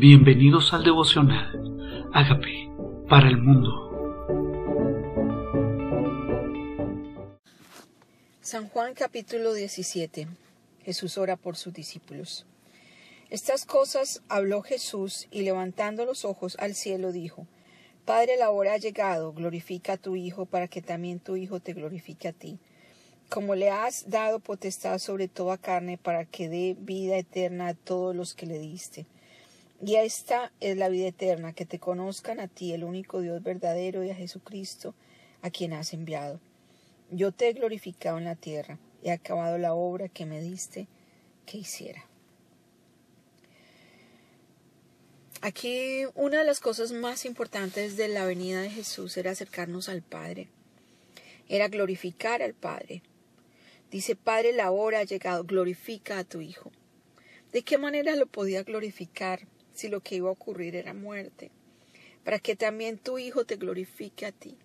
Bienvenidos al devocional. Hágame para el mundo. San Juan capítulo 17. Jesús ora por sus discípulos. Estas cosas habló Jesús y levantando los ojos al cielo dijo, Padre, la hora ha llegado, glorifica a tu Hijo para que también tu Hijo te glorifique a ti. Como le has dado potestad sobre toda carne para que dé vida eterna a todos los que le diste. Y esta es la vida eterna, que te conozcan a ti, el único Dios verdadero, y a Jesucristo, a quien has enviado. Yo te he glorificado en la tierra, he acabado la obra que me diste que hiciera. Aquí una de las cosas más importantes de la venida de Jesús era acercarnos al Padre, era glorificar al Padre. Dice, Padre, la hora ha llegado, glorifica a tu Hijo. ¿De qué manera lo podía glorificar? Si lo que iba a ocurrir era muerte, para que también tu Hijo te glorifique a ti.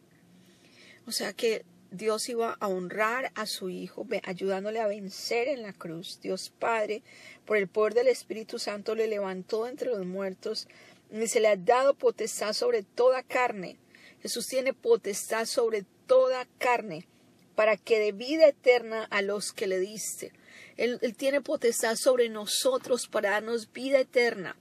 O sea que Dios iba a honrar a su Hijo, ayudándole a vencer en la cruz. Dios Padre, por el poder del Espíritu Santo, le levantó entre los muertos y se le ha dado potestad sobre toda carne. Jesús tiene potestad sobre toda carne para que dé vida eterna a los que le diste. Él, él tiene potestad sobre nosotros para darnos vida eterna.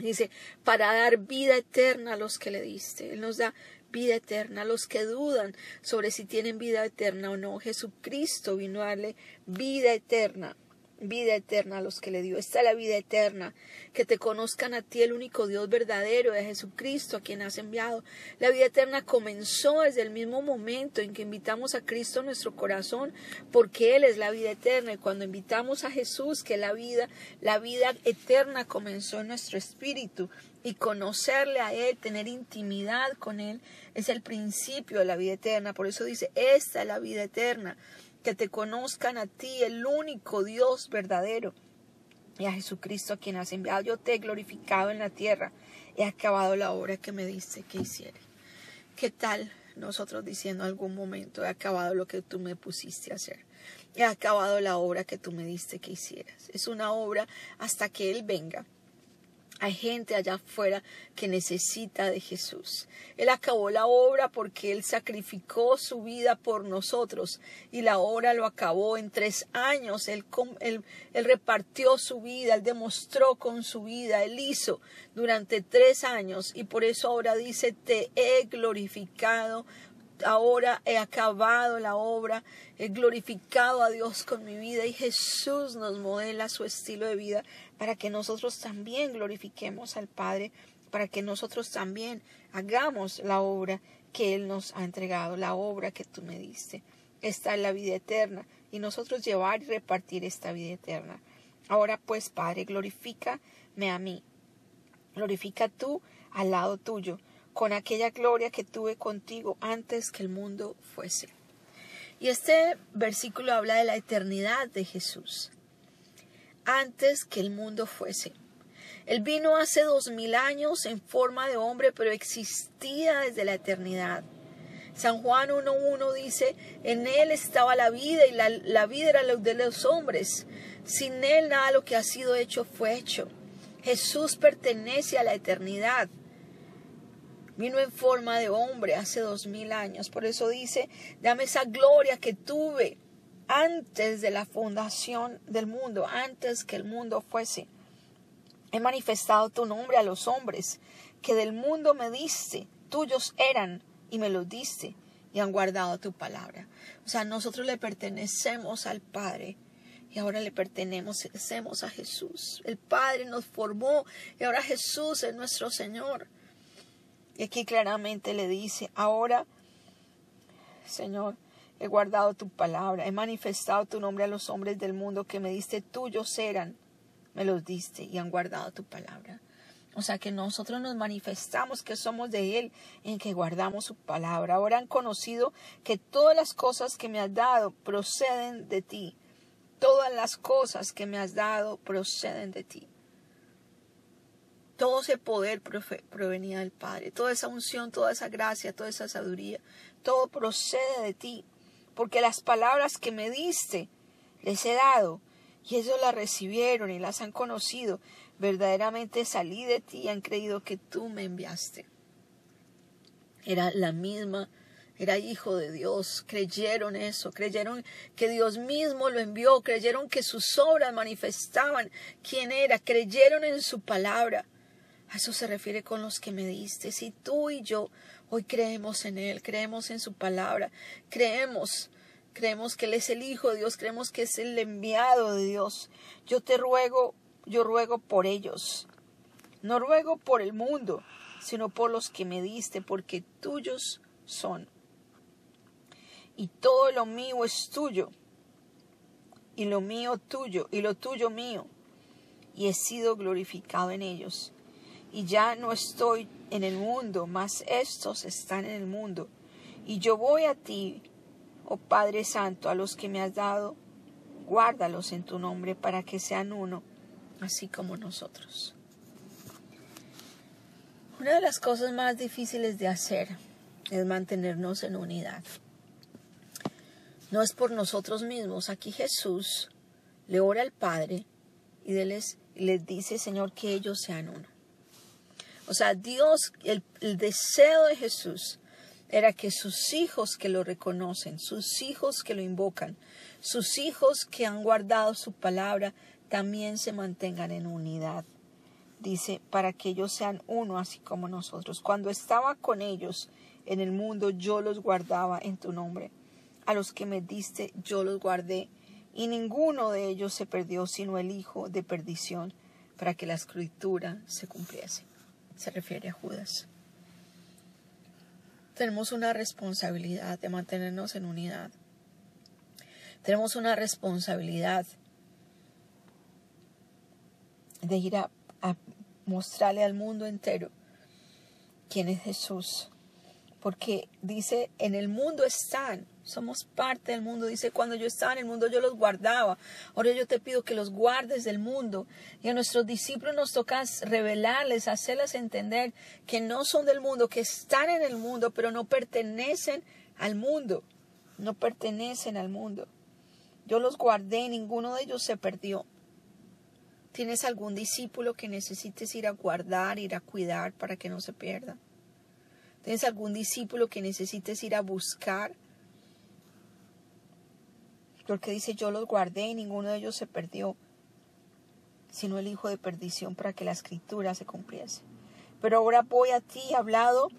Dice, para dar vida eterna a los que le diste. Él nos da vida eterna a los que dudan sobre si tienen vida eterna o no. Jesucristo vino a darle vida eterna vida eterna a los que le dio. Esta es la vida eterna, que te conozcan a ti, el único Dios verdadero, de Jesucristo, a quien has enviado. La vida eterna comenzó desde el mismo momento en que invitamos a Cristo a nuestro corazón, porque Él es la vida eterna. Y cuando invitamos a Jesús, que la vida, la vida eterna comenzó en nuestro espíritu. Y conocerle a Él, tener intimidad con Él, es el principio de la vida eterna. Por eso dice, esta es la vida eterna que te conozcan a ti, el único Dios verdadero, y a Jesucristo a quien has enviado. Yo te he glorificado en la tierra, he acabado la obra que me diste que hiciera. ¿Qué tal nosotros diciendo en algún momento, he acabado lo que tú me pusiste a hacer? He acabado la obra que tú me diste que hicieras. Es una obra hasta que Él venga hay gente allá afuera que necesita de Jesús. Él acabó la obra porque Él sacrificó su vida por nosotros y la obra lo acabó en tres años. Él, repartió su vida, Él demostró con su vida, Él hizo durante tres años y por eso ahora dice, te he glorificado ahora he acabado la obra, he glorificado a Dios con mi vida y Jesús nos modela su estilo de vida para que nosotros también glorifiquemos al Padre, para que nosotros también hagamos la obra que Él nos ha entregado, la obra que tú me diste. Esta es la vida eterna y nosotros llevar y repartir esta vida eterna. Ahora pues, Padre, glorifícame a mí, glorifica tú al lado tuyo con aquella gloria que tuve contigo antes que el mundo fuese. Y este versículo habla de la eternidad de Jesús, antes que el mundo fuese. Él vino hace dos mil años en forma de hombre, pero existía desde la eternidad. San Juan 1.1 dice, en él estaba la vida y la, la vida era la de los hombres. Sin él nada lo que ha sido hecho fue hecho. Jesús pertenece a la eternidad. Vino en forma de hombre hace dos mil años. Por eso dice, dame esa gloria que tuve antes de la fundación del mundo, antes que el mundo fuese. He manifestado tu nombre a los hombres, que del mundo me diste, tuyos eran y me los diste y han guardado tu palabra. O sea, nosotros le pertenecemos al Padre y ahora le pertenecemos a Jesús. El Padre nos formó y ahora Jesús es nuestro Señor. Y aquí claramente le dice, ahora, Señor, he guardado tu palabra, he manifestado tu nombre a los hombres del mundo que me diste tuyos eran, me los diste y han guardado tu palabra. O sea que nosotros nos manifestamos que somos de Él en que guardamos su palabra. Ahora han conocido que todas las cosas que me has dado proceden de ti. Todas las cosas que me has dado proceden de ti. Todo ese poder provenía del Padre, toda esa unción, toda esa gracia, toda esa sabiduría, todo procede de ti, porque las palabras que me diste les he dado y ellos la recibieron y las han conocido. Verdaderamente salí de ti y han creído que tú me enviaste. Era la misma, era hijo de Dios. Creyeron eso, creyeron que Dios mismo lo envió, creyeron que sus obras manifestaban quién era, creyeron en su palabra. A eso se refiere con los que me diste. Si tú y yo hoy creemos en Él, creemos en su palabra, creemos creemos que Él es el Hijo de Dios, creemos que es el enviado de Dios. Yo te ruego, yo ruego por ellos. No ruego por el mundo, sino por los que me diste, porque tuyos son. Y todo lo mío es tuyo, y lo mío tuyo, y lo tuyo mío, y he sido glorificado en ellos. Y ya no estoy en el mundo, mas estos están en el mundo. Y yo voy a ti, Oh Padre Santo, a los que me has dado, guárdalos en tu nombre para que sean uno, así como nosotros. Una de las cosas más difíciles de hacer es mantenernos en unidad. No es por nosotros mismos. Aquí Jesús le ora al Padre y les, les dice, Señor, que ellos sean uno. O sea, Dios, el, el deseo de Jesús era que sus hijos que lo reconocen, sus hijos que lo invocan, sus hijos que han guardado su palabra, también se mantengan en unidad. Dice, para que ellos sean uno así como nosotros. Cuando estaba con ellos en el mundo, yo los guardaba en tu nombre. A los que me diste, yo los guardé, y ninguno de ellos se perdió, sino el hijo de perdición, para que la escritura se cumpliese. Se refiere a Judas tenemos una responsabilidad de mantenernos en unidad. Tenemos una responsabilidad de ir a, mostrarle al mundo entero quién es Jesús. Porque dice, en el mundo están, somos parte del mundo. Dice, cuando yo estaba en el mundo yo los guardaba. Ahora yo te pido que los guardes del mundo. Y a nuestros discípulos nos toca revelarles, hacerles entender que no son del mundo, que están en el mundo, pero no pertenecen al mundo. No pertenecen al mundo. Yo los guardé, ninguno de ellos se perdió. ¿Tienes algún discípulo que necesites ir a guardar, ir a cuidar para que no se pierda? ¿Tienes algún discípulo que necesites ir a buscar porque dice, yo los guardé y ninguno de ellos se perdió, sino el hijo de perdición para que la escritura se cumpliese. Pero ahora voy a ti, hablado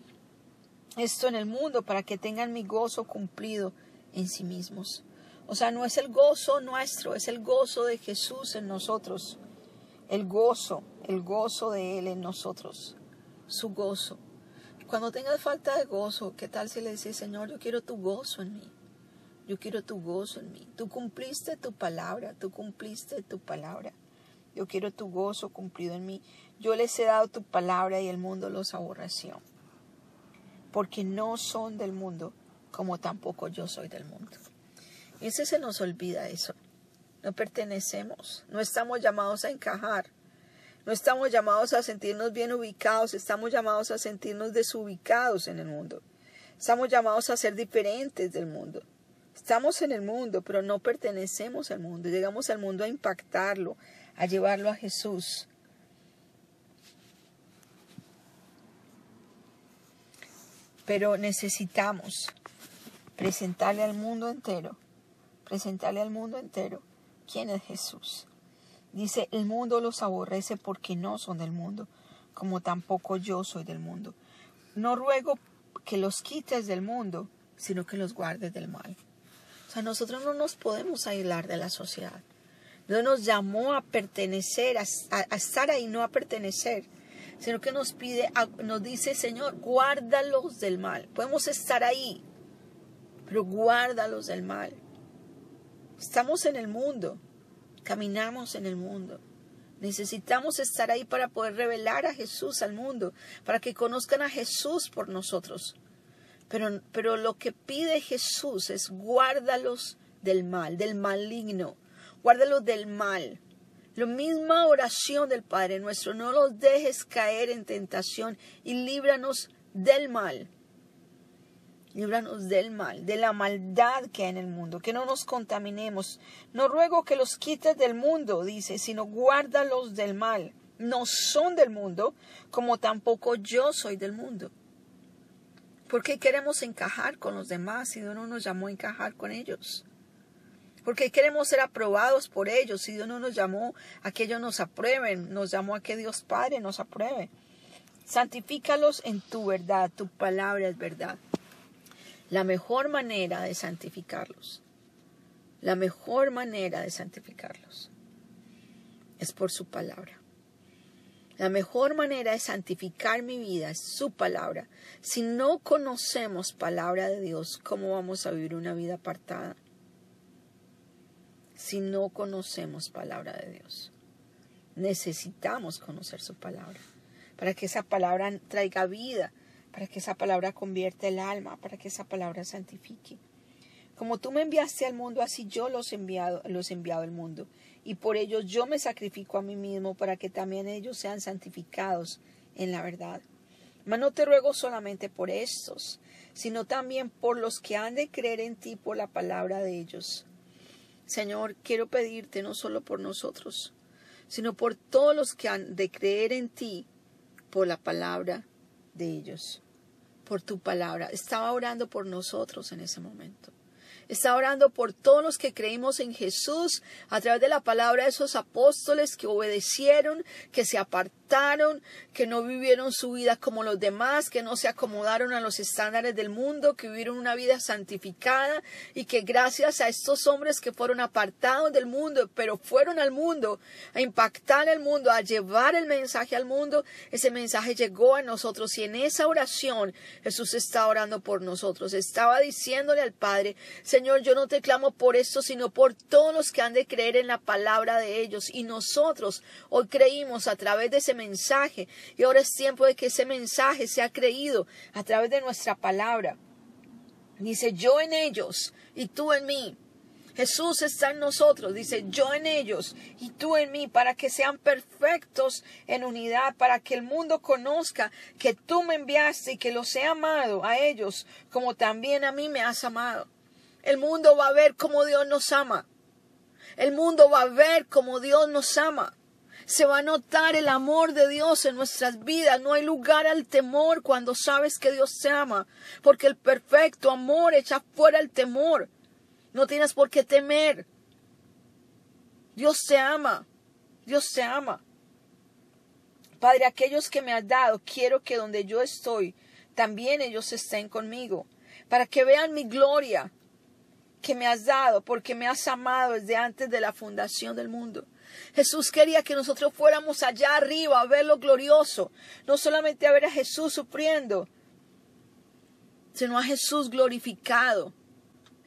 esto en el mundo para que tengan mi gozo cumplido en sí mismos. O sea, no es el gozo nuestro, es el gozo de Jesús en nosotros. El gozo, el gozo de Él en nosotros. Su gozo. Cuando tengas falta de gozo, ¿qué tal si le dices, Señor, yo quiero tu gozo en mí? Yo quiero tu gozo en mí. Tú cumpliste tu palabra, tú cumpliste tu palabra. Yo quiero tu gozo cumplido en mí. Yo les he dado tu palabra y el mundo los aborreció. Porque no son del mundo, como tampoco yo soy del mundo. Y ese se nos olvida eso. No pertenecemos, no estamos llamados a encajar. No estamos llamados a sentirnos bien ubicados, estamos llamados a sentirnos desubicados en el mundo. Estamos llamados a ser diferentes del mundo. Estamos en el mundo, pero no pertenecemos al mundo. Llegamos al mundo a impactarlo, a llevarlo a Jesús. Pero necesitamos presentarle al mundo entero, presentarle al mundo entero quién es Jesús. Dice, el mundo los aborrece porque no son del mundo, como tampoco yo soy del mundo. No ruego que los quites del mundo, sino que los guardes del mal. O sea, nosotros no nos podemos aislar de la sociedad. Dios nos llamó a pertenecer, a, estar ahí, no a pertenecer, sino que nos pide, nos dice, Señor, guárdalos del mal. Podemos estar ahí, pero guárdalos del mal. Estamos en el mundo, caminamos en el mundo. Necesitamos estar ahí para poder revelar a Jesús al mundo, para que conozcan a Jesús por nosotros. Pero, lo que pide Jesús es guárdalos del mal, del maligno, guárdalos del mal. La misma oración del Padre nuestro, no los dejes caer en tentación y líbranos del mal. Líbranos del mal, de la maldad que hay en el mundo, que no nos contaminemos. No ruego que los quites del mundo, dice, sino guárdalos del mal. No son del mundo, como tampoco yo soy del mundo. ¿Por qué queremos encajar con los demás si Dios no nos llamó a encajar con ellos? ¿Por qué queremos ser aprobados por ellos si Dios no nos llamó a que ellos nos aprueben? Nos llamó a que Dios Padre nos apruebe. Santifícalos en tu verdad, tu palabra es verdad. La mejor manera de santificarlos, la mejor manera de santificarlos es por su palabra. La mejor manera de santificar mi vida es su palabra. Si no conocemos palabra de Dios, ¿cómo vamos a vivir una vida apartada? Si no conocemos palabra de Dios. Necesitamos conocer su palabra para que esa palabra traiga vida, para que esa palabra convierta el alma, para que esa palabra santifique. Como tú me enviaste al mundo, así yo los he enviado, los he enviado al mundo. Y por ellos yo me sacrifico a mí mismo para que también ellos sean santificados en la verdad. Mas no te ruego solamente por estos, sino también por los que han de creer en ti por la palabra de ellos. Señor, quiero pedirte no solo por nosotros, sino por todos los que han de creer en ti por la palabra de ellos, por tu palabra. Estaba orando por nosotros en ese momento. Estaba orando por todos los que creímos en Jesús a través de la palabra de esos apóstoles que obedecieron, que se apartaron que no vivieron su vida como los demás, que no se acomodaron a los estándares del mundo, que vivieron una vida santificada y que gracias a estos hombres que fueron apartados del mundo, pero fueron al mundo a impactar el mundo, a llevar el mensaje al mundo, ese mensaje llegó a nosotros y en esa oración Jesús está orando por nosotros, estaba diciéndole al Padre, Señor, yo no te clamo por esto, sino por todos los que han de creer en la palabra de ellos. Y nosotros hoy creímos a través de ese mensaje y ahora es tiempo de que ese mensaje sea creído a través de nuestra palabra. Dice, yo en ellos y tú en mí. Jesús está en nosotros, dice, yo en ellos y tú en mí, para que sean perfectos en unidad, para que el mundo conozca que tú me enviaste y que los he amado a ellos, como también a mí me has amado. El mundo va a ver cómo Dios nos ama. El mundo va a ver cómo Dios nos ama se va a notar el amor de Dios en nuestras vidas. No hay lugar al temor cuando sabes que Dios te ama, porque el perfecto amor echa fuera el temor. No tienes por qué temer. Dios te ama. Dios te ama. Padre, aquellos que me has dado, quiero que donde yo estoy, también ellos estén conmigo, para que vean mi gloria que me has dado, porque me has amado desde antes de la fundación del mundo. Jesús quería que nosotros fuéramos allá arriba a ver lo glorioso, no solamente a ver a Jesús sufriendo, sino a Jesús glorificado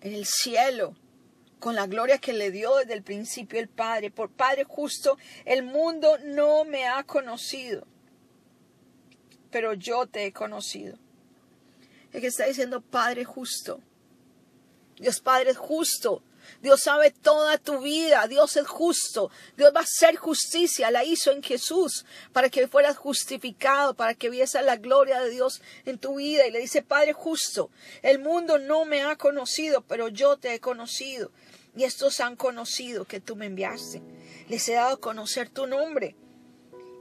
en el cielo, con la gloria que le dio desde el principio el Padre. Por Padre justo, el mundo no me ha conocido, pero yo te he conocido. Es que está diciendo Padre justo. Dios Padre justo Dios sabe toda tu vida. Dios es justo. Dios va a hacer justicia. La hizo en Jesús para que fueras justificado, para que viese la gloria de Dios en tu vida. Y le dice, Padre justo, el mundo no me ha conocido, pero yo te he conocido. Y estos han conocido que tú me enviaste. Les he dado a conocer tu nombre.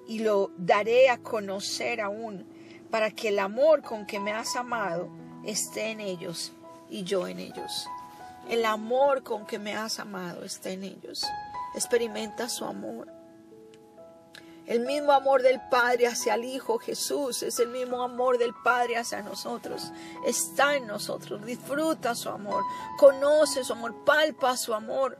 Y lo daré a conocer aún, para que el amor con que me has amado esté en ellos y yo en ellos. El amor con que me has amado está en ellos. Experimenta su amor. El mismo amor del Padre hacia el Hijo Jesús es el mismo amor del Padre hacia nosotros. Está en nosotros. Disfruta su amor. Conoce su amor. Palpa su amor.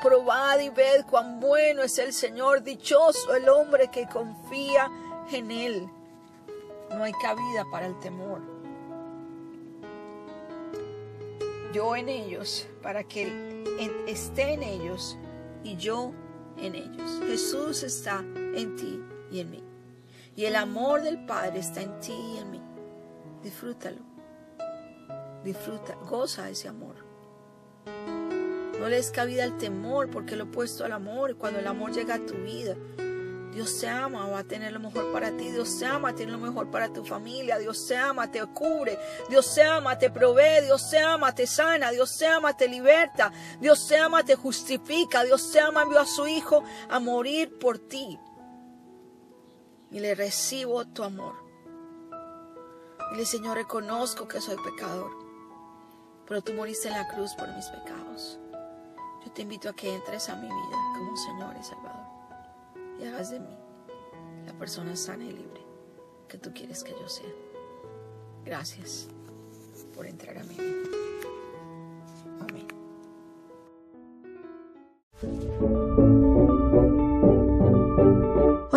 Probad y ved cuán bueno es el Señor. Dichoso el hombre que confía en Él. No hay cabida para el temor yo en ellos, para que esté en ellos y yo en ellos. Jesús está en ti y en mí. Y el amor del Padre está en ti y en mí. Disfrútalo. Disfruta, goza ese amor. No le des cabida al temor porque lo he puesto al amor. Cuando el amor llega a tu vida, Dios te ama, va a tener lo mejor para ti. Dios te ama, tiene lo mejor para tu familia. Dios te ama, te cubre. Dios te ama, te provee. Dios te ama, te sana. Dios te ama, te liberta. Dios te ama, te justifica. Dios te ama, envió a su Hijo a morir por ti. Y le recibo tu amor. Dile, Señor, reconozco que soy pecador. Pero tú moriste en la cruz por mis pecados. Yo te invito a que entres a mi vida como Señor y Salvador y hagas de mí la persona sana y libre que tú quieres que yo sea. Gracias por entrar a mi vida. Amén.